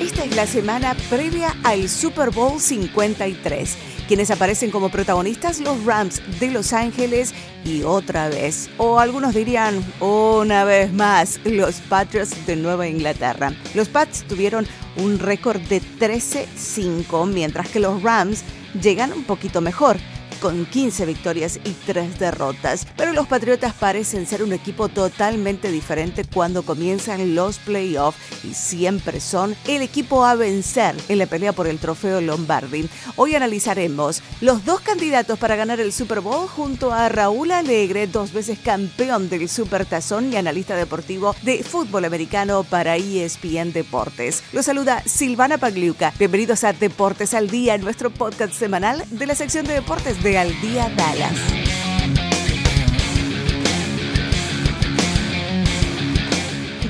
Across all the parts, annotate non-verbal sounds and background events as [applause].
Esta es la semana previa al Super Bowl 53 quienes aparecen como protagonistas los Rams de Los Ángeles y otra vez, o algunos dirían una vez más, los Patriots de Nueva Inglaterra. Los Pats tuvieron un récord de 13-5, mientras que los Rams llegan un poquito mejor con 15 victorias y 3 derrotas. Pero los Patriotas parecen ser un equipo totalmente diferente cuando comienzan los playoffs y siempre son el equipo a vencer en la pelea por el trofeo Lombardi. Hoy analizaremos los dos candidatos para ganar el Super Bowl junto a Raúl Alegre, dos veces campeón del Super Tazón y analista deportivo de fútbol americano para ESPN Deportes. Los saluda Silvana Pagliuca. Bienvenidos a Deportes al Día, nuestro podcast semanal de la sección de deportes de Al Día Dallas.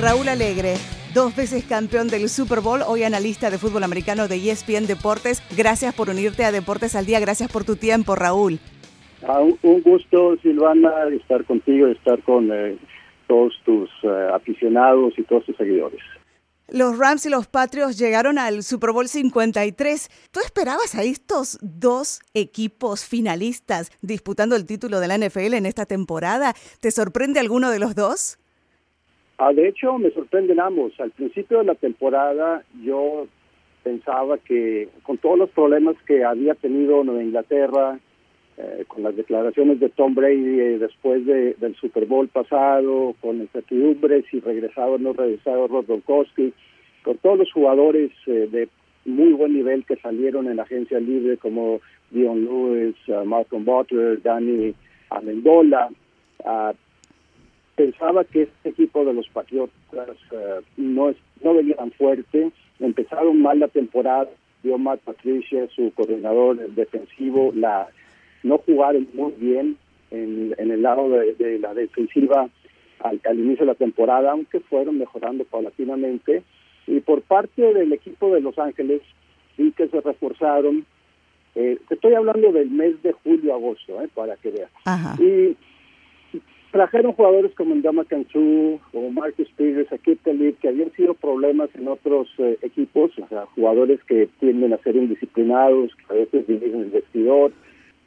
Raúl Alegre, dos veces campeón del Super Bowl, hoy analista de fútbol americano de ESPN Deportes. Gracias por unirte a Deportes al Día, gracias por tu tiempo, Raúl. Un gusto, Silvana, estar contigo, estar con eh, todos tus eh, aficionados y todos tus seguidores. Los Rams y los Patriots llegaron al Super Bowl 53. ¿Tú esperabas a estos dos equipos finalistas disputando el título de la NFL en esta temporada? ¿Te sorprende alguno de los dos? Ah, de hecho, me sorprenden ambos. Al principio de la temporada yo pensaba que con todos los problemas que había tenido Nueva Inglaterra, eh, con las declaraciones de Tom Brady eh, después del Super Bowl pasado, con incertidumbres si regresaba o no regresaba Rob con todos los jugadores eh, de muy buen nivel que salieron en la agencia libre como Dion Lewis, Malcolm Butler, Danny Amendola. Uh, pensaba que este equipo de los Patriotas no, es, no venía tan fuerte, empezaron mal la temporada, dio Matt Patricia, su coordinador defensivo, la no jugaron muy bien en, el lado de, la defensiva al, inicio de la temporada, aunque fueron mejorando paulatinamente. Y por parte del equipo de Los Ángeles, sí que se reforzaron. Eh, te estoy hablando del mes de julio-agosto, eh, para que veas. Y trajeron jugadores como Ndama Kansu, como Marcus Peters, Akip que habían sido problemas en otros eh, equipos, o sea, jugadores que tienden a ser indisciplinados, que a veces dirigen el vestidor,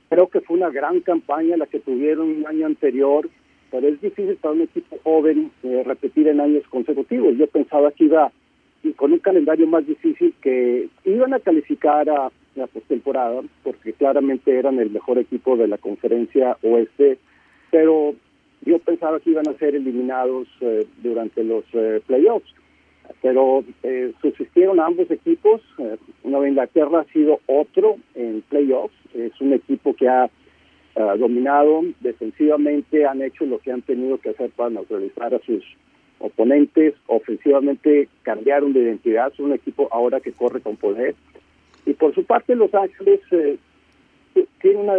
Creo que fue una gran campaña la que tuvieron un año anterior, pero es difícil para un equipo joven eh, repetir en años consecutivos. Yo pensaba que iba con un calendario más difícil que iban a calificar a la postemporada, porque claramente eran el mejor equipo de la conferencia oeste, pero yo pensaba que iban a ser eliminados eh, durante los eh, playoffs pero eh, subsistieron ambos equipos. Eh, Nueva Inglaterra ha sido otro en playoffs. Es un equipo que ha eh, dominado defensivamente, han hecho lo que han tenido que hacer para neutralizar a sus oponentes. Ofensivamente cambiaron de identidad. Es un equipo ahora que corre con poder. Y por su parte, Los Ángeles eh, tiene una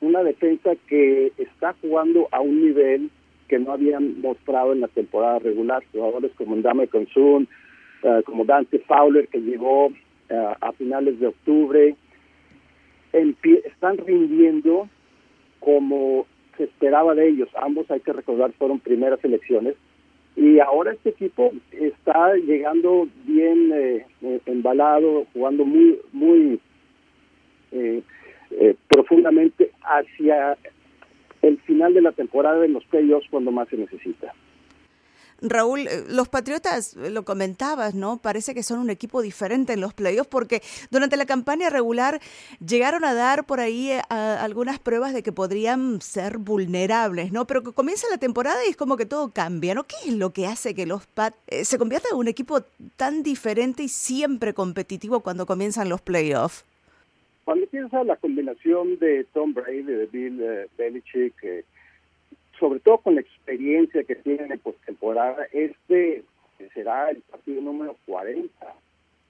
una defensa que está jugando a un nivel que no habían mostrado en la temporada regular. Jugadores como Ndame Consun, uh, como Dante Fowler, que llegó uh, a finales de octubre, están rindiendo como se esperaba de ellos. Ambos, hay que recordar, fueron primeras elecciones. Y ahora este equipo está llegando bien eh, eh, embalado, jugando muy, muy eh, profundamente hacia el final de la temporada en los playoffs cuando más se necesita. Raúl, eh, los Patriotas, eh, lo comentabas, ¿no? Parece que son un equipo diferente en los playoffs porque durante la campaña regular llegaron a dar por ahí eh, algunas pruebas de que podrían ser vulnerables, ¿no? Pero que comienza la temporada y es como que todo cambia, ¿no? ¿Qué es lo que hace que los Pats se conviertan en un equipo tan diferente y siempre competitivo cuando comienzan los playoffs? Cuando piensas la combinación de Tom Brady, de Bill uh, Belichick, eh, sobre todo con la experiencia que tienen en postemporada, este será el partido número 40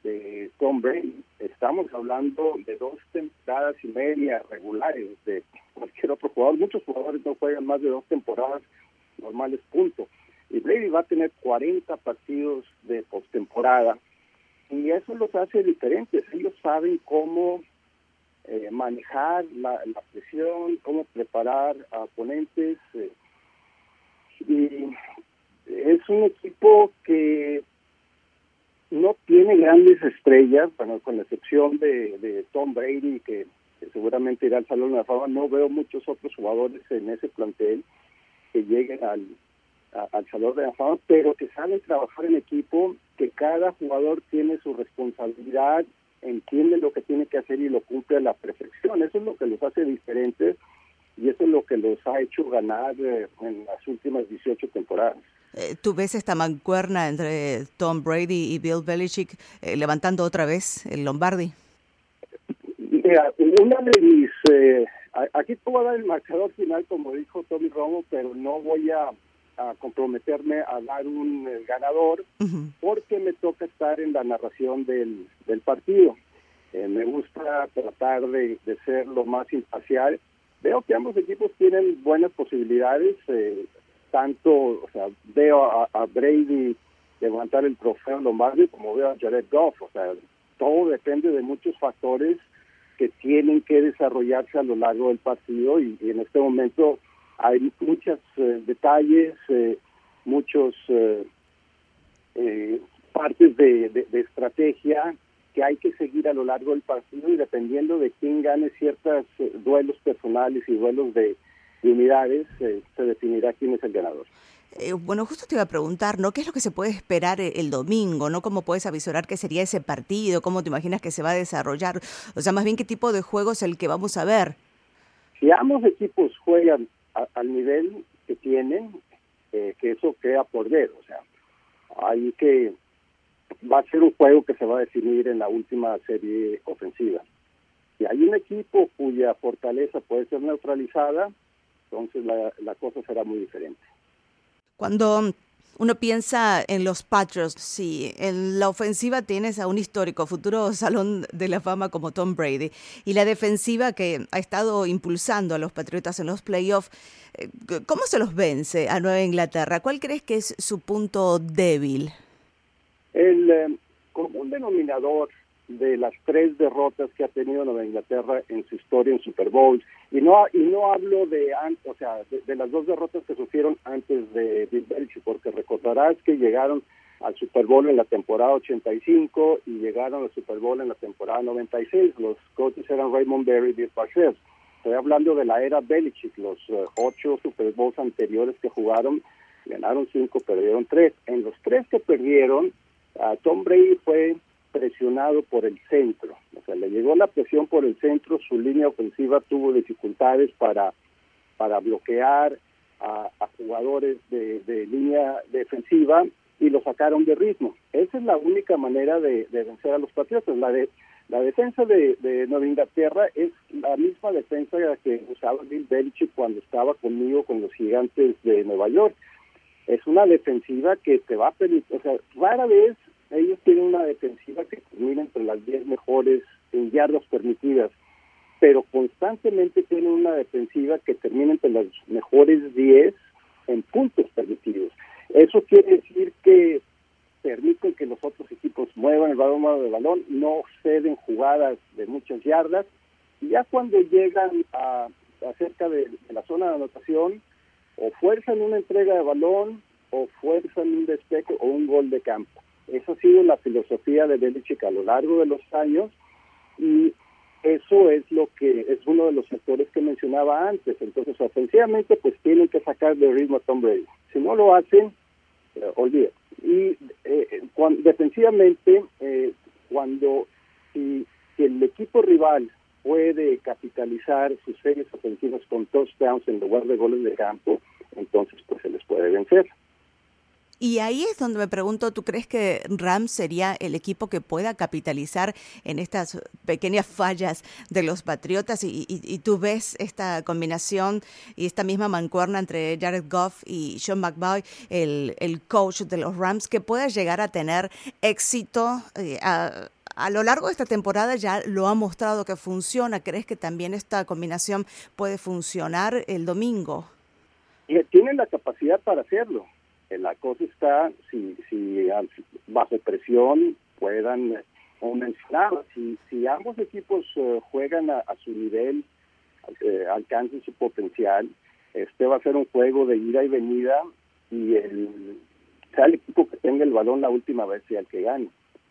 de Tom Brady. Estamos hablando de dos temporadas y media regulares de cualquier otro jugador. Muchos jugadores no juegan más de dos temporadas normales, punto. Y Brady va a tener 40 partidos de postemporada y eso los hace diferentes. Ellos saben cómo eh, manejar la, presión, cómo preparar a oponentes. Eh, Y es un equipo que no tiene grandes estrellas, bueno, con la excepción de, Tom Brady, que, seguramente irá al Salón de la Fama. No veo muchos otros jugadores en ese plantel que lleguen al, al Salón de la Fama, pero que saben trabajar en equipo, que cada jugador tiene su responsabilidad, entiende lo que tiene que hacer y lo cumple a la perfección. Eso es lo que los hace diferentes y eso es lo que los ha hecho ganar eh, en las últimas 18 temporadas. Eh, ¿Tú ves esta mancuerna entre Tom Brady y Bill Belichick eh, levantando otra vez el Lombardi? Mira, una de mis... Eh, aquí te voy a dar el marcador final, como dijo Tommy Romo, pero no voy a, comprometerme a dar un ganador porque me toca estar en la narración del, del partido. me gusta tratar de, de, ser lo más imparcial. Veo que ambos equipos tienen buenas posibilidades. Eh, tanto, o sea, veo a, Brady levantar el trofeo Lombardi como veo a Jared Goff, o sea, todo depende de muchos factores que tienen que desarrollarse a lo largo del partido y, en este momento hay muchos eh, detalles, eh, muchos eh, partes de, de, estrategia que hay que seguir a lo largo del partido y dependiendo de quién gane ciertos duelos personales y duelos de, unidades, eh, se definirá quién es el ganador. Eh, bueno, justo te iba a preguntar, ¿no? ¿Qué es lo que se puede esperar eh, el domingo, ¿no? ¿Cómo puedes avisorar qué sería ese partido? ¿Cómo te imaginas que se va a desarrollar? O sea, más bien, ¿qué tipo de juego es el que vamos a ver? Si ambos equipos juegan al nivel que tienen, que eso queda por ver, o sea, hay que, va a ser un juego que se va a definir en la última serie ofensiva. Si hay un equipo cuya fortaleza puede ser neutralizada, entonces la, cosa será muy diferente. Cuando uno piensa en los Patriots, sí, en la ofensiva tienes a un histórico futuro salón de la fama como Tom Brady y la defensiva que ha estado impulsando a los Patriotas en los playoffs. Eh, ¿Cómo se los vence a Nueva Inglaterra? ¿Cuál crees que es su punto débil? El eh, común denominador de las tres derrotas que ha tenido Nueva Inglaterra en su historia en Super Bowls y no y no hablo de o sea de, las dos derrotas que sufrieron antes de Bill Belichick porque recordarás que llegaron al Super Bowl en la temporada 85 y llegaron al Super Bowl en la temporada 96 los coaches eran Raymond Berry y Bill Parcells estoy hablando de la era Belichick. Los eh, ocho Super Bowls anteriores que jugaron ganaron cinco perdieron tres. En los tres que perdieron Tom Brady fue presionado por el centro. O sea, le llegó la presión por el centro, su línea ofensiva tuvo dificultades para, para bloquear a, jugadores de, línea defensiva y lo sacaron de ritmo. Esa es la única manera de, vencer a los Patriotas. La, de, la defensa de, Nueva Inglaterra es la misma defensa que usaba Bill Belichick cuando estaba conmigo con los gigantes de Nueva York. Es una defensiva que te va a permitir, o sea, rara vez ellos tienen una defensiva que termina entre las 10 mejores en yardas permitidas, pero constantemente tienen una defensiva que termina entre las mejores 10 en puntos permitidos. Eso quiere decir que permiten que los otros equipos muevan el balón de balón, no ceden jugadas de muchas yardas, y ya cuando llegan a, cerca de, de la zona de anotación, o fuerzan una entrega de balón, o fuerzan un despeje o un gol de campo. Esa ha sido la filosofía de Belichick a lo largo de los años y eso es lo que es uno de los sectores que mencionaba antes. Entonces, ofensivamente, pues tienen que sacar de ritmo a Tom Brady. Si no lo hacen, eh, Y eh, defensivamente, eh, cuando si, el equipo rival puede capitalizar sus series ofensivas con touchdowns en lugar de goles de campo, entonces pues se les puede vencer. Y ahí es donde me pregunto, ¿tú crees que Rams sería el equipo que pueda capitalizar en estas pequeñas fallas de los Patriotas? Y, y, tú ves esta combinación y esta misma mancuerna entre Jared Goff y Sean McVay, el, el coach de los Rams, que pueda llegar a tener éxito eh, a, a lo largo de esta temporada ya lo ha mostrado que funciona. ¿Crees que también esta combinación puede funcionar el domingo? Tienen la capacidad para hacerlo. Eh, la cosa está si, si bajo presión puedan como mencionaba, si, si ambos equipos eh, juegan a, su nivel, eh, alcancen su potencial, este va a ser un juego de ida y venida y el, sea el equipo que tenga el balón la última vez sea el que gane.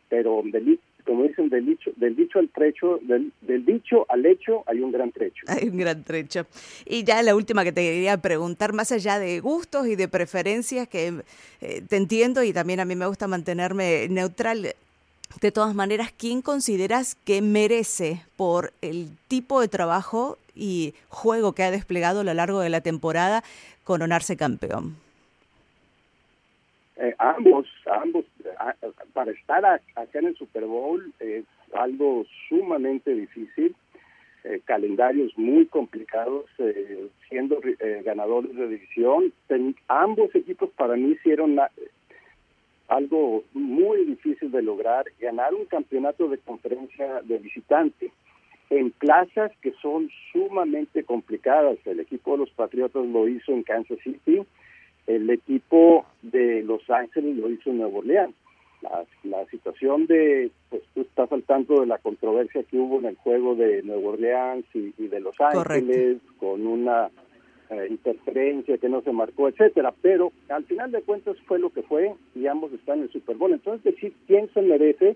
Pero del, como dicen, del dicho, del dicho al trecho, del, del dicho al hecho hay un gran trecho. [laughs] Hay un gran trecho. Y ya la última que te quería preguntar, más allá de gustos y de preferencias, que eh, te entiendo y también a mí me gusta mantenerme neutral, de todas maneras, ¿quién consideras que merece por el tipo de trabajo y juego que ha desplegado a lo largo de la temporada coronarse campeón? Eh, ambos, ambos, para estar acá en el Super Bowl es algo sumamente difícil, eh, calendarios muy complicados, eh, siendo ganadores de división. ambos equipos para mí hicieron algo muy difícil de lograr, ganar un campeonato de conferencia de visitante en plazas que son sumamente complicadas. El equipo de los Patriotas lo hizo en Kansas City, el equipo de Los Ángeles lo hizo en Nuevo Orleans. La, situación de, pues tú estás al tanto de la controversia que hubo en el juego de Nuevo Orleans y, de Los Ángeles, con una eh, interferencia que no se marcó, etcétera, pero al final de cuentas fue lo que fue y ambos están en el Super Bowl. Entonces, decir quién se merece,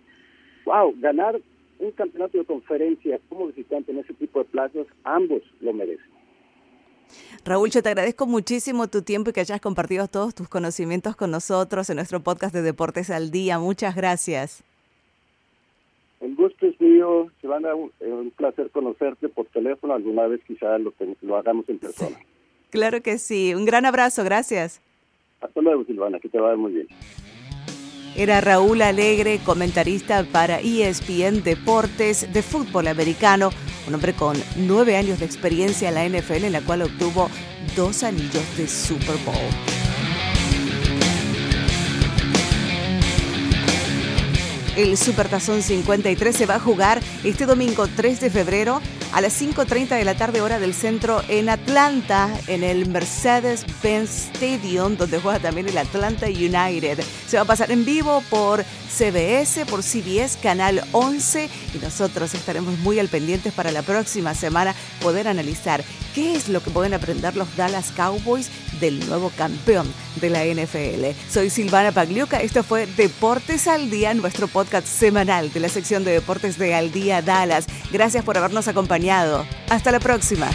wow, ganar un campeonato de conferencia como visitante en ese tipo de plazas, ambos lo merecen. Raúl, yo te agradezco muchísimo tu tiempo y que hayas compartido todos tus conocimientos con nosotros en nuestro podcast de Deportes al Día. Muchas gracias. El gusto es mío, Silvana, un, un placer conocerte por teléfono. Alguna vez quizá lo, lo hagamos en persona. Claro que sí. Un gran abrazo, gracias. Hasta luego, Silvana, que te va a muy bien. Era Raúl Alegre, comentarista para ESPN Deportes de fútbol americano, un hombre con nueve años de experiencia en la NFL en la cual obtuvo dos anillos de Super Bowl. El Supertazón 53 se va a jugar este domingo 3 de febrero a las 5.30 de la tarde hora del centro en Atlanta, en el Mercedes-Benz Stadium, donde juega también el Atlanta United. Se va a pasar en vivo por CBS, por CBS, Canal 11, y nosotros estaremos muy al pendientes para la próxima semana poder analizar qué es lo que pueden aprender los Dallas Cowboys del nuevo campeón de la NFL. Soy Silvana Pagliuca, esto fue Deportes al Día, nuestro podcast semanal de la sección de deportes de Al Día Dallas. Gracias por habernos Hasta la próxima.